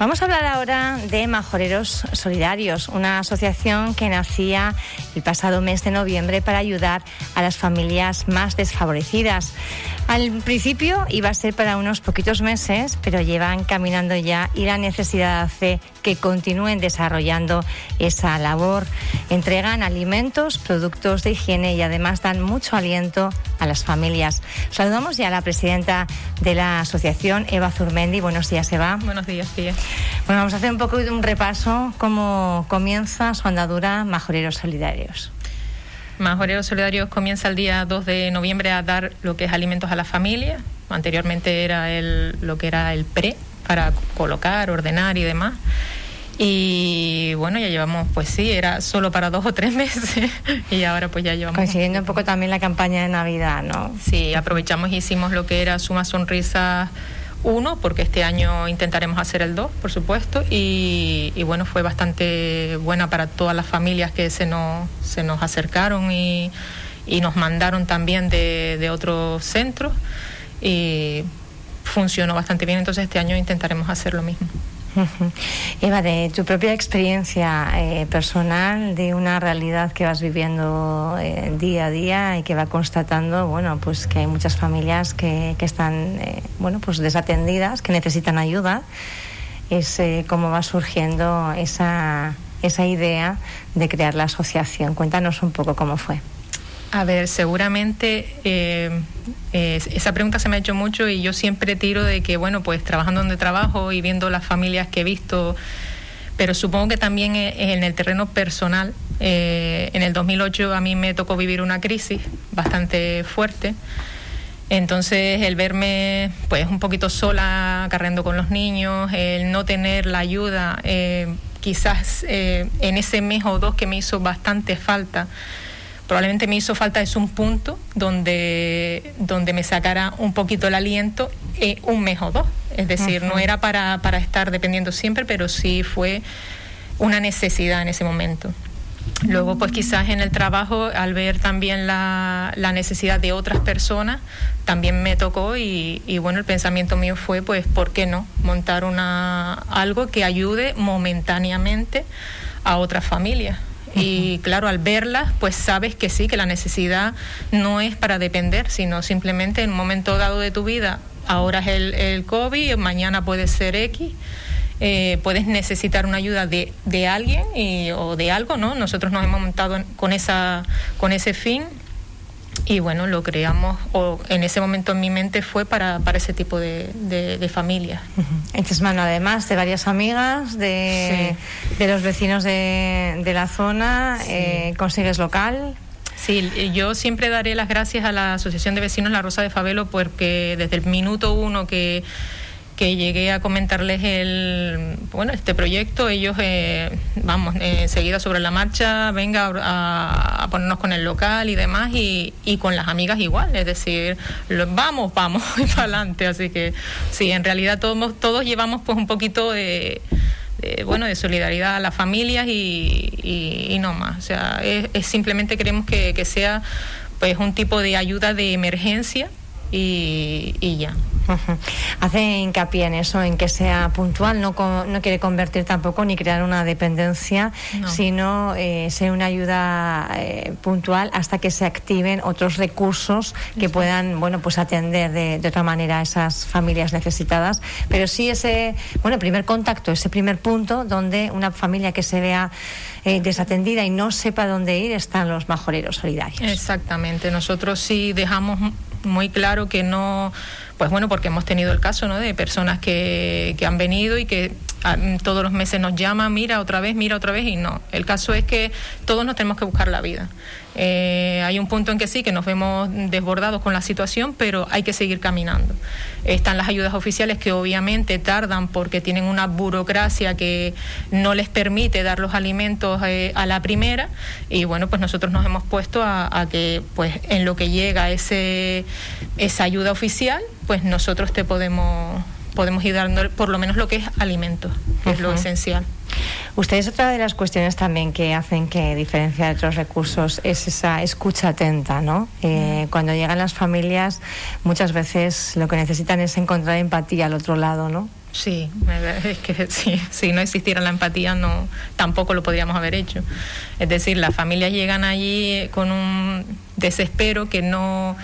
Vamos a hablar ahora de Majoreros Solidarios, una asociación que nacía el pasado mes de noviembre para ayudar a las familias más desfavorecidas. Al principio iba a ser para unos poquitos meses, pero llevan caminando ya y la necesidad hace que continúen desarrollando esa labor. Entregan alimentos, productos de higiene y además dan mucho aliento a las familias. Saludamos ya a la presidenta de la asociación, Eva Zurmendi. Buenos días, Eva. Buenos días, Pía. Bueno, vamos a hacer un poco de un repaso cómo comienza su andadura Majoreros Solidarios. Majoreros Solidarios comienza el día 2 de noviembre a dar lo que es alimentos a la familia. Anteriormente era el, lo que era el pre para colocar, ordenar y demás. Y bueno, ya llevamos, pues sí, era solo para dos o tres meses y ahora pues ya llevamos. Coincidiendo un poco también la campaña de Navidad, ¿no? Sí, aprovechamos y hicimos lo que era Suma Sonrisa uno, porque este año intentaremos hacer el dos, por supuesto, y, bueno, fue bastante buena para todas las familias que se nos, se nos acercaron y, nos mandaron también de, de otros centros y funcionó bastante bien, entonces este año intentaremos hacer lo mismo. Eva, de tu propia experiencia eh, personal, de una realidad que vas viviendo eh, día a día y que va constatando, bueno, pues que hay muchas familias que, que están, eh, bueno, pues desatendidas, que necesitan ayuda, es cómo va surgiendo esa, esa idea de crear la asociación. Cuéntanos un poco cómo fue. A ver, seguramente eh, esa pregunta se me ha hecho mucho y yo siempre tiro de que, bueno, pues trabajando donde trabajo y viendo las familias que he visto, pero supongo que también en el terreno personal, eh, en el 2008 a mí me tocó vivir una crisis bastante fuerte. Entonces el verme pues un poquito sola cargando con los niños, el no tener la ayuda, eh, quizás en ese mes o dos que me hizo bastante falta, probablemente me hizo falta es un punto donde, donde me sacara un poquito el aliento eh, un mes o dos. Es decir, no era para, para estar dependiendo siempre, pero sí fue una necesidad en ese momento. Luego, pues quizás en el trabajo, al ver también la, la necesidad de otras personas, también me tocó y, y, bueno, el pensamiento mío fue, pues, ¿por qué no? Montar una, algo que ayude momentáneamente a otras familias. Y claro, al verlas, pues sabes que sí, que la necesidad no es para depender, sino simplemente en un momento dado de tu vida, ahora es el, el COVID, mañana puede ser X. Eh, puedes necesitar una ayuda de, de alguien y, o de algo, ¿no? Nosotros nos hemos montado con, esa, con ese fin y bueno, lo creamos, o en ese momento en mi mente fue para, para ese tipo de, de, de familias. Echas mano además de varias amigas, de, sí. de los vecinos de, de la zona, sí. eh, consigues local. Sí, yo siempre daré las gracias a la Asociación de Vecinos La Rosa de Fabelo porque desde el minuto uno que que llegué a comentarles el bueno este proyecto. Ellos eh, vamos eh, enseguida sobre la marcha venga a, a, ponernos con el local y demás y, y con las amigas igual es decir vamos vamos y para adelante. Así que sí en realidad todos todos llevamos pues un poquito de, bueno de solidaridad a las familias y, y, y no más. O sea es, es simplemente queremos que, que sea pues un tipo de ayuda de emergencia y, y ya. Uh -huh. Hace hincapié en eso, en que sea puntual, no, no quiere convertir tampoco ni crear una dependencia, no. sino eh, ser una ayuda eh, puntual hasta que se activen otros recursos que Eso. puedan, bueno, pues atender de, de, otra manera a esas familias necesitadas. Pero sí ese, bueno, primer contacto, ese primer punto donde una familia que se vea eh, desatendida y no sepa dónde ir están los majoreros solidarios. Exactamente, nosotros sí dejamos muy claro que no pues bueno, porque hemos tenido el caso ¿no? de personas que, que han venido y que ah, todos los meses nos llaman, mira otra vez, mira otra vez, y no. El caso es que todos nos tenemos que buscar la vida. Eh, hay un punto en que sí, que nos vemos desbordados con la situación, pero hay que seguir caminando. Están las ayudas oficiales que obviamente tardan porque tienen una burocracia que no les permite dar los alimentos eh, a la primera y bueno, pues nosotros nos hemos puesto a, a que pues en lo que llega ese, esa ayuda oficial, pues nosotros te podemos podemos ir dando por lo menos lo que es alimentos, que uh -huh. es lo esencial. Ustedes otra de las cuestiones también que hacen que diferencia de otros recursos es esa escucha atenta, ¿no? Eh, cuando llegan las familias, muchas veces lo que necesitan es encontrar empatía al otro lado, ¿no? Sí, es que sí, si no existiera la empatía no tampoco lo podríamos haber hecho. Es decir, las familias llegan allí con un desespero que no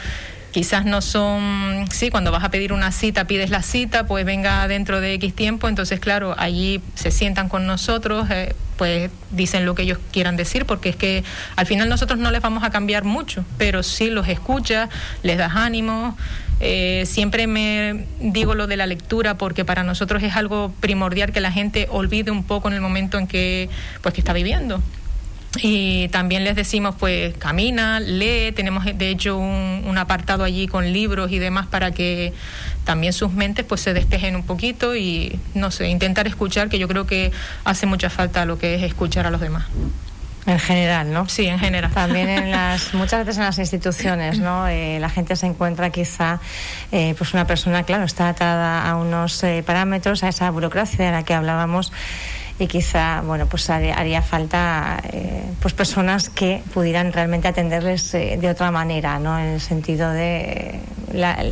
quizás no son, sí, cuando vas a pedir una cita, pides la cita, pues venga dentro de X tiempo, entonces claro, allí se sientan con nosotros, eh, pues dicen lo que ellos quieran decir, porque es que al final nosotros no les vamos a cambiar mucho, pero sí los escuchas, les das ánimo. Eh, siempre me digo lo de la lectura porque para nosotros es algo primordial que la gente olvide un poco en el momento en que pues que está viviendo. Y también les decimos, pues camina, lee, tenemos de hecho un, apartado allí con libros y demás para que también sus mentes pues se despejen un poquito y no sé, intentar escuchar, que yo creo que hace mucha falta lo que es escuchar a los demás. En general, ¿no? Sí, en general. También en las, muchas veces en las instituciones, ¿no? Eh, la gente se encuentra quizá, eh, pues una persona, claro, está atada a unos eh, parámetros, a esa burocracia de la que hablábamos y quizá bueno pues haría, falta eh, pues personas que pudieran realmente atenderles eh, de otra manera no en el sentido de la,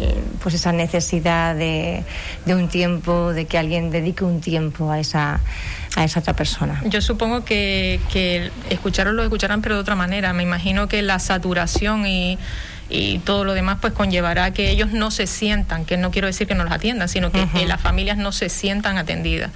pues esa necesidad de, de, un tiempo de que alguien dedique un tiempo a esa a esa otra persona. Yo supongo que, que escucharlo lo escucharán pero de otra manera. Me imagino que la saturación y y todo lo demás pues conllevará que ellos no se sientan, que no quiero decir que no los atiendan, sino que, que las familias no se sientan atendidas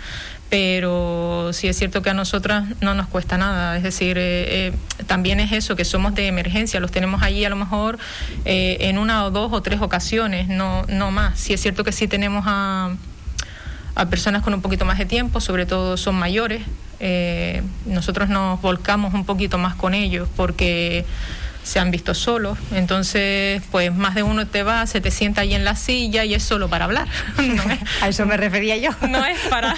pero sí es cierto que a nosotras no nos cuesta nada, es decir, eh, eh, también es eso, que somos de emergencia, los tenemos allí a lo mejor eh, en una o dos o tres ocasiones, no, no más. Sí es cierto que sí tenemos a, a personas con un poquito más de tiempo, sobre todo son mayores, nosotros nos volcamos un poquito más con ellos porque se han visto solos, entonces pues más de uno te va, se te sienta ahí en la silla y es solo para hablar. a eso me refería yo. No es para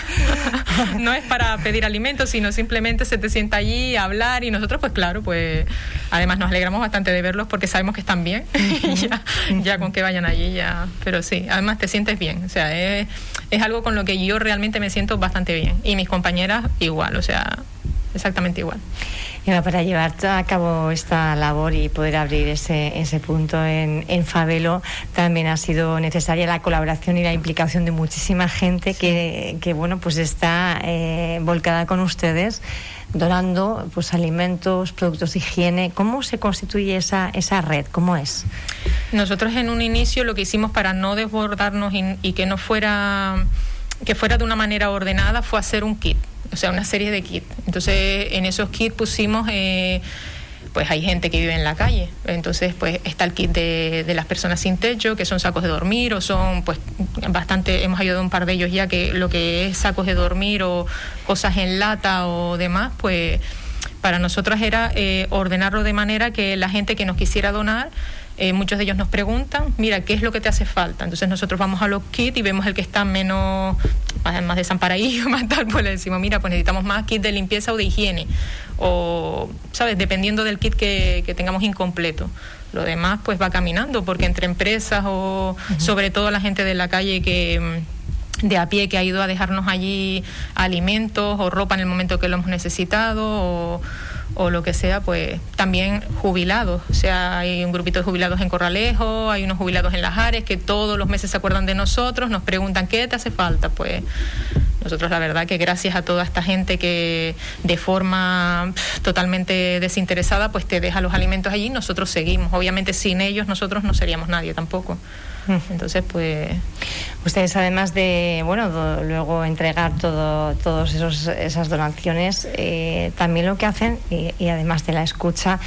no es para pedir alimentos, sino simplemente se te sienta allí a hablar y nosotros pues claro, pues además nos alegramos bastante de verlos porque sabemos que están bien, ya, ya, con que vayan allí ya, pero sí, además te sientes bien, o sea, es, es algo con lo que yo realmente me siento bastante bien y mis compañeras igual, o sea, exactamente igual. Para llevar a cabo esta labor y poder abrir ese, ese punto en, en Fabelo, también ha sido necesaria la colaboración y la implicación de muchísima gente que, que, bueno, pues está eh, volcada con ustedes donando pues alimentos, productos de higiene. ¿Cómo se constituye esa, esa red? ¿Cómo es? Nosotros en un inicio lo que hicimos para no desbordarnos y que no fuera que fuera de una manera ordenada fue hacer un kit o sea, una serie de kits. Entonces, en esos kits pusimos... Eh, pues hay gente que vive en la calle. Entonces, pues está el kit de, las personas sin techo, que son sacos de dormir, o son, pues, bastante, hemos ayudado a un par de ellos ya que lo que es sacos de dormir o cosas en lata o demás, pues para nosotros era eh, ordenarlo de manera que la gente que nos quisiera donar eh, muchos de ellos nos preguntan, mira, ¿qué es lo que te hace falta? Entonces nosotros vamos a los kits y vemos el que está menos, más desamparadillo, más tal, pues le decimos, mira, pues necesitamos más kit de limpieza o de higiene. O, ¿sabes? Dependiendo del kit que, que tengamos incompleto. Lo demás pues va caminando, porque entre empresas o sobre todo la gente de la calle que mm, de a pie que ha ido a dejarnos allí alimentos o ropa en el momento que lo hemos necesitado o o lo que sea, pues también jubilados. O sea, hay un grupito de jubilados en Corralejo, hay unos jubilados en Las Ares que todos los meses se acuerdan de nosotros, nos preguntan qué te hace falta. Pues nosotros la verdad que gracias a toda esta gente que de forma totalmente desinteresada pues te deja los alimentos allí, nosotros seguimos. Obviamente sin ellos nosotros no seríamos nadie tampoco. Entonces, pues... Ustedes, además de, bueno, luego entregar todo, todos esos, esas donaciones, eh, también lo que hacen, y, además de la escucha,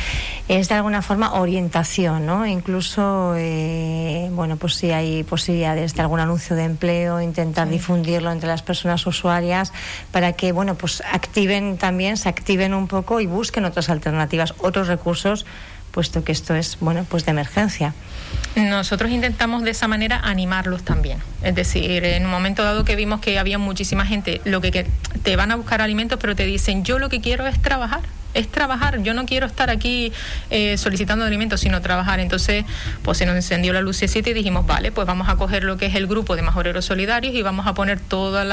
es de alguna forma orientación, ¿no? Incluso, eh, bueno, pues si hay posibilidades de algún anuncio de empleo, intentar difundirlo entre las personas usuarias para que, bueno, pues activen también, se activen un poco y busquen otras alternativas, otros recursos, puesto que esto es, bueno, pues de emergencia. Nosotros intentamos de esa manera animarlos también. Es decir, en un momento dado que vimos que había muchísima gente, lo que, te van a buscar alimentos, pero te dicen, yo lo que quiero es trabajar. Es trabajar. Yo no quiero estar aquí eh, solicitando alimentos, sino trabajar. Entonces, pues se nos encendió la lucecita y dijimos, vale, pues vamos a coger lo que es el grupo de majoreros solidarios y vamos a poner todos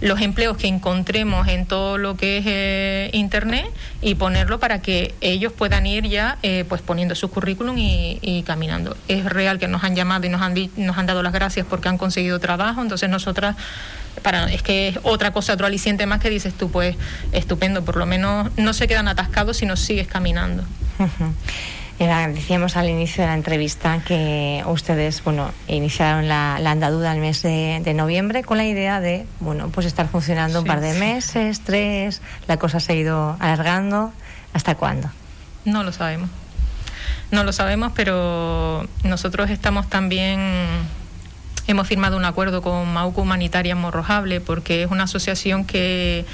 los empleos que encontremos en todo lo que es eh, Internet y ponerlo para que ellos puedan ir ya eh, pues poniendo su currículum y, caminando. Es real que nos han llamado y nos han, nos han dado las gracias porque han conseguido trabajo, entonces nosotras para, es que es otra cosa, otro aliciente más que dices tú, pues estupendo, por lo menos no se quedan atascados, sino sigues caminando. decíamos al inicio de la entrevista que ustedes, bueno, iniciaron la, la andadura el mes de, noviembre con la idea de, bueno, pues estar funcionando un par de meses, tres, la cosa se ha ido alargando. ¿Hasta cuándo? No lo sabemos. No lo sabemos, pero nosotros estamos también Hemos firmado un acuerdo con Mauco Humanitaria Morrojable porque es una asociación que,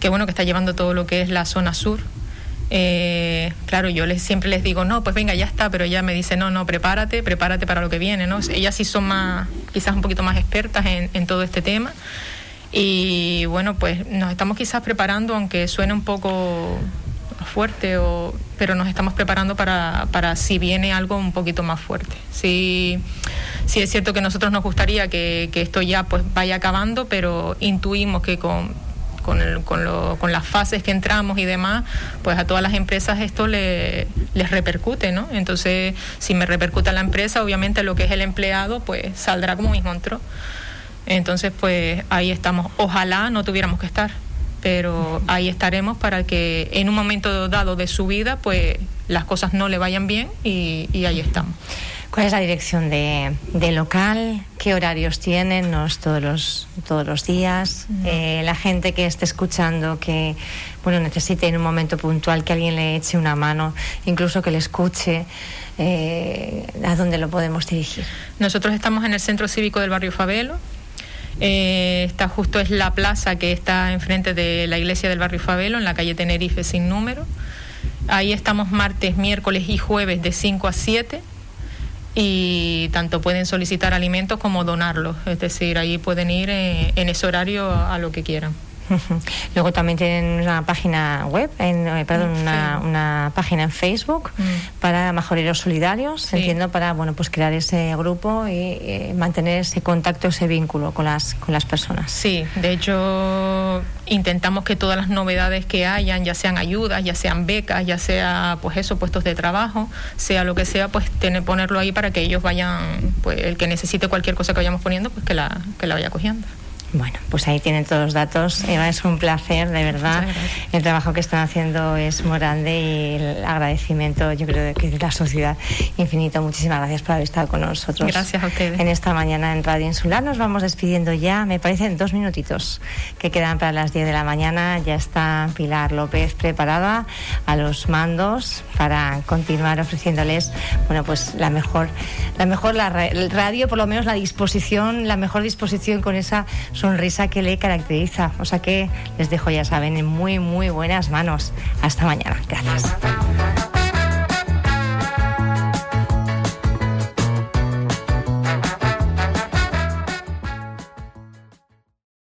que, bueno, que está llevando todo lo que es la zona sur. Eh, claro, yo les, siempre les digo, no, pues venga, ya está, pero ella me dice, no, no, prepárate, prepárate para lo que viene, ¿no? Ellas sí son más, quizás un poquito más expertas en, en todo este tema. Y bueno, pues nos estamos quizás preparando, aunque suene un poco fuerte, o, pero nos estamos preparando para, para si viene algo un poquito más fuerte. Sí, sí es cierto que nosotros nos gustaría que, que esto ya pues vaya acabando, pero intuimos que con con, el, con, lo, con, las fases que entramos y demás, pues a todas las empresas esto le, les repercute, ¿no? Entonces, si me repercute a la empresa, obviamente lo que es el empleado, pues saldrá como mismo entró. Entonces, pues ahí estamos. Ojalá no tuviéramos que estar pero ahí estaremos para que en un momento dado de su vida pues las cosas no le vayan bien y, ahí estamos. ¿Cuál es la dirección de, local? ¿Qué horarios tienen? ¿No todos los, todos los días? Eh, la gente que esté escuchando, que bueno, necesite en un momento puntual que alguien le eche una mano, incluso que le escuche, eh, ¿a dónde lo podemos dirigir? Nosotros estamos en el Centro Cívico del Barrio Fabelo, eh, está justo es la plaza que está enfrente de la iglesia del barrio Fabelo, en la calle Tenerife sin número. Ahí estamos martes, miércoles y jueves de 5 a 7 y tanto pueden solicitar alimentos como donarlos, es decir, ahí pueden ir eh, en ese horario a lo que quieran. Luego también tienen una página web, en, eh, perdón, una, página en Facebook mm. para majoreros solidarios, entiendo, para bueno pues crear ese grupo y eh, mantener ese contacto, ese vínculo con las con las personas. Sí, de hecho intentamos que todas las novedades que hayan, ya sean ayudas, ya sean becas, ya sea pues eso, puestos de trabajo, sea lo que sea, pues tener, ponerlo ahí para que ellos vayan, pues el que necesite cualquier cosa que vayamos poniendo, pues que la, que la vaya cogiendo. Bueno, pues ahí tienen todos los datos. Eva, es un placer, de verdad. El trabajo que están haciendo es muy grande y el agradecimiento, yo creo que de la sociedad infinito. Muchísimas gracias por haber estado con nosotros. Gracias a ustedes. En esta mañana en Radio Insular nos vamos despidiendo ya. Me parecen dos minutitos que quedan para las 10 de la mañana. Ya está Pilar López preparada a los mandos para continuar ofreciéndoles, bueno, pues la mejor, la mejor la radio, por lo menos la disposición, la mejor disposición con esa sonrisa que le caracteriza. O sea que les dejo, ya saben, en muy, muy buenas manos. Hasta mañana. Gracias.